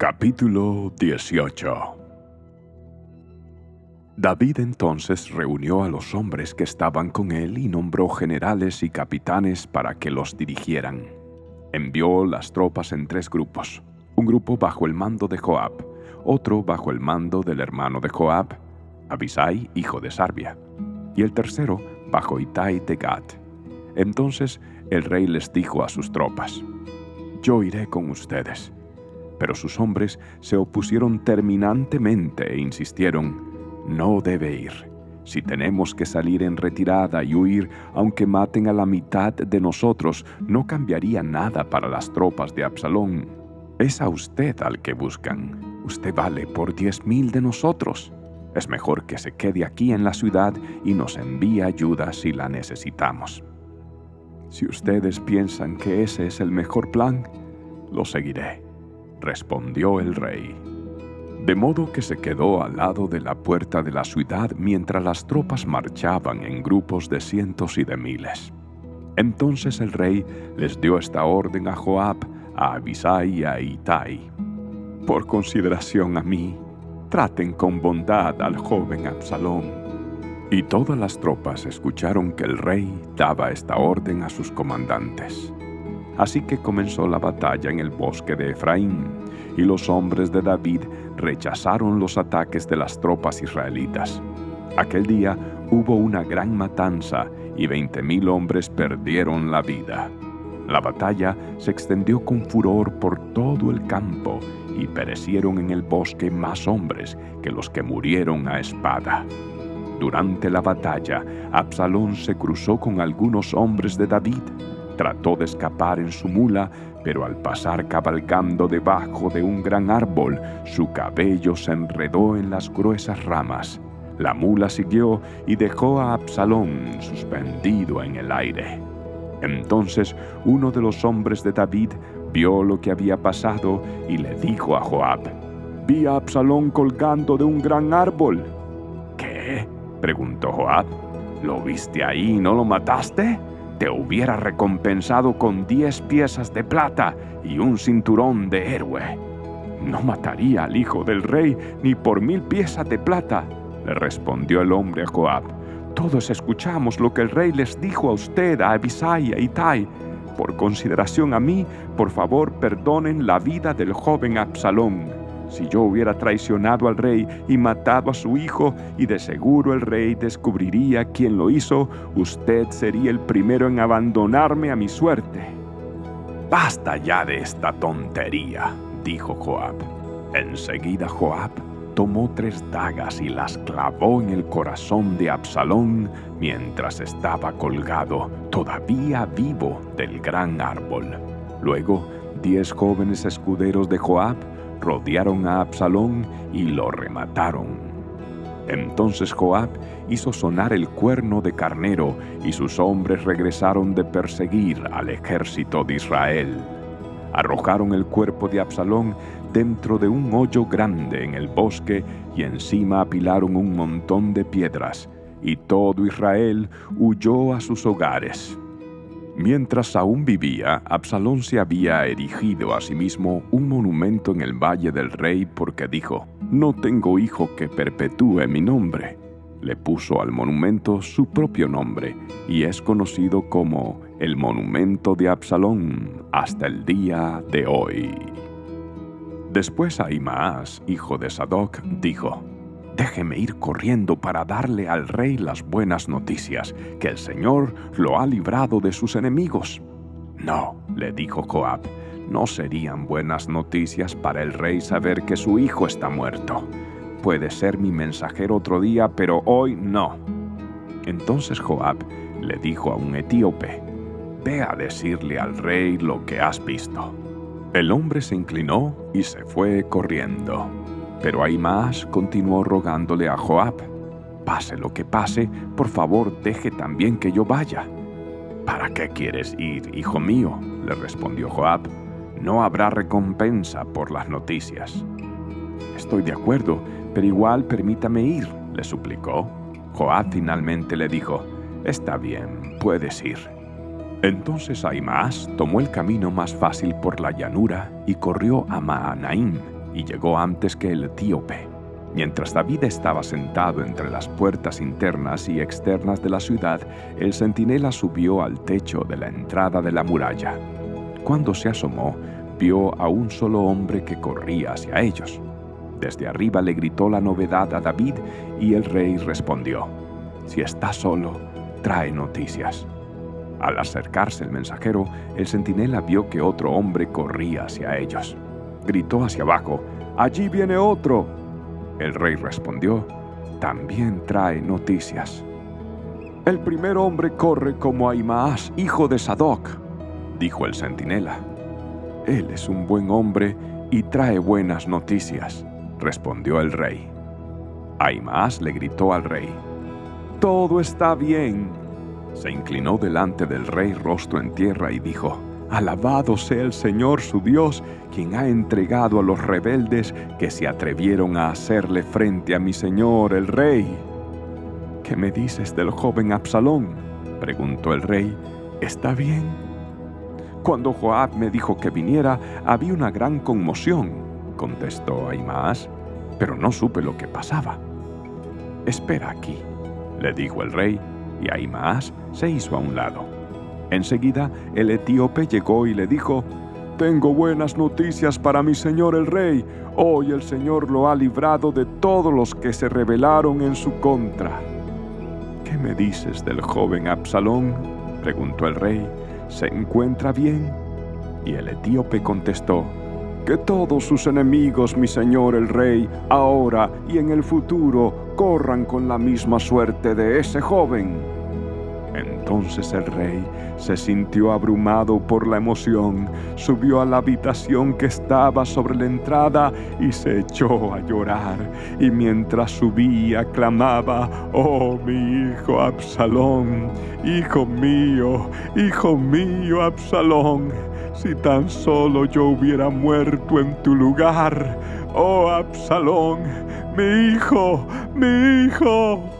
Capítulo 18 David entonces reunió a los hombres que estaban con él y nombró generales y capitanes para que los dirigieran. Envió las tropas en tres grupos, un grupo bajo el mando de Joab, otro bajo el mando del hermano de Joab, Abisai, hijo de Sarbia, y el tercero bajo Itai de Gat. Entonces el rey les dijo a sus tropas, Yo iré con ustedes. Pero sus hombres se opusieron terminantemente e insistieron, No debe ir. Si tenemos que salir en retirada y huir, aunque maten a la mitad de nosotros, no cambiaría nada para las tropas de Absalón. Es a usted al que buscan. Usted vale por diez mil de nosotros. Es mejor que se quede aquí en la ciudad y nos envíe ayuda si la necesitamos. Si ustedes piensan que ese es el mejor plan, lo seguiré, respondió el rey. De modo que se quedó al lado de la puerta de la ciudad mientras las tropas marchaban en grupos de cientos y de miles. Entonces el rey les dio esta orden a Joab, a Abisai y a Itai. Por consideración a mí, traten con bondad al joven Absalón y todas las tropas escucharon que el rey daba esta orden a sus comandantes. Así que comenzó la batalla en el bosque de Efraín, y los hombres de David rechazaron los ataques de las tropas israelitas. Aquel día hubo una gran matanza y veinte mil hombres perdieron la vida. La batalla se extendió con furor por todo el campo y perecieron en el bosque más hombres que los que murieron a espada. Durante la batalla, Absalón se cruzó con algunos hombres de David. Trató de escapar en su mula, pero al pasar cabalgando debajo de un gran árbol, su cabello se enredó en las gruesas ramas. La mula siguió y dejó a Absalón suspendido en el aire. Entonces uno de los hombres de David vio lo que había pasado y le dijo a Joab, Vi a Absalón colgando de un gran árbol. ¿Qué? preguntó Joab. ¿Lo viste ahí y no lo mataste? Te hubiera recompensado con diez piezas de plata y un cinturón de héroe. No mataría al hijo del rey ni por mil piezas de plata, le respondió el hombre a Joab. Todos escuchamos lo que el rey les dijo a usted, a Abisai a Itai. Por consideración a mí, por favor perdonen la vida del joven Absalón si yo hubiera traicionado al rey y matado a su hijo, y de seguro el rey descubriría quién lo hizo, usted sería el primero en abandonarme a mi suerte. Basta ya de esta tontería, dijo Joab. Enseguida Joab tomó tres dagas y las clavó en el corazón de Absalón mientras estaba colgado, todavía vivo, del gran árbol. Luego, diez jóvenes escuderos de Joab rodearon a Absalón y lo remataron. Entonces Joab hizo sonar el cuerno de carnero y sus hombres regresaron de perseguir al ejército de Israel. Arrojaron el cuerpo de Absalón dentro de un hoyo grande en el bosque y encima apilaron un montón de piedras, y todo Israel huyó a sus hogares. Mientras aún vivía, Absalón se había erigido a sí mismo un monumento en el Valle del Rey porque dijo, No tengo hijo que perpetúe mi nombre. Le puso al monumento su propio nombre y es conocido como el Monumento de Absalón hasta el día de hoy. Después Ahimaas, hijo de Sadoc, dijo, Déjeme ir corriendo para darle al rey las buenas noticias, que el Señor lo ha librado de sus enemigos. No, le dijo Joab, no serían buenas noticias para el rey saber que su hijo está muerto. Puede ser mi mensajero otro día, pero hoy no. Entonces Joab le dijo a un etíope, Ve a decirle al rey lo que has visto. El hombre se inclinó y se fue corriendo. Pero Ahimaas continuó rogándole a Joab, pase lo que pase, por favor deje también que yo vaya. ¿Para qué quieres ir, hijo mío? le respondió Joab. No habrá recompensa por las noticias. Estoy de acuerdo, pero igual permítame ir, le suplicó. Joab finalmente le dijo, Está bien, puedes ir. Entonces Ahimaas tomó el camino más fácil por la llanura y corrió a Maanaim y llegó antes que el etíope. Mientras David estaba sentado entre las puertas internas y externas de la ciudad, el centinela subió al techo de la entrada de la muralla. Cuando se asomó, vio a un solo hombre que corría hacia ellos. Desde arriba le gritó la novedad a David y el rey respondió, Si está solo, trae noticias. Al acercarse el mensajero, el centinela vio que otro hombre corría hacia ellos. Gritó hacia abajo, Allí viene otro. El rey respondió, También trae noticias. El primer hombre corre como Aimaas, hijo de Sadoc, dijo el centinela. Él es un buen hombre y trae buenas noticias, respondió el rey. Aimaas le gritó al rey, Todo está bien. Se inclinó delante del rey rostro en tierra y dijo, Alabado sea el Señor su Dios, quien ha entregado a los rebeldes que se atrevieron a hacerle frente a mi Señor el rey. ¿Qué me dices del joven Absalón? preguntó el rey. ¿Está bien? Cuando Joab me dijo que viniera, había una gran conmoción, contestó Aimaas, pero no supe lo que pasaba. Espera aquí, le dijo el rey, y Aimaas se hizo a un lado. Enseguida el etíope llegó y le dijo, Tengo buenas noticias para mi señor el rey. Hoy el Señor lo ha librado de todos los que se rebelaron en su contra. ¿Qué me dices del joven Absalón? preguntó el rey. ¿Se encuentra bien? Y el etíope contestó, que todos sus enemigos, mi señor el rey, ahora y en el futuro, corran con la misma suerte de ese joven. Entonces el rey se sintió abrumado por la emoción, subió a la habitación que estaba sobre la entrada y se echó a llorar. Y mientras subía clamaba, oh mi hijo Absalón, hijo mío, hijo mío Absalón, si tan solo yo hubiera muerto en tu lugar, oh Absalón, mi hijo, mi hijo.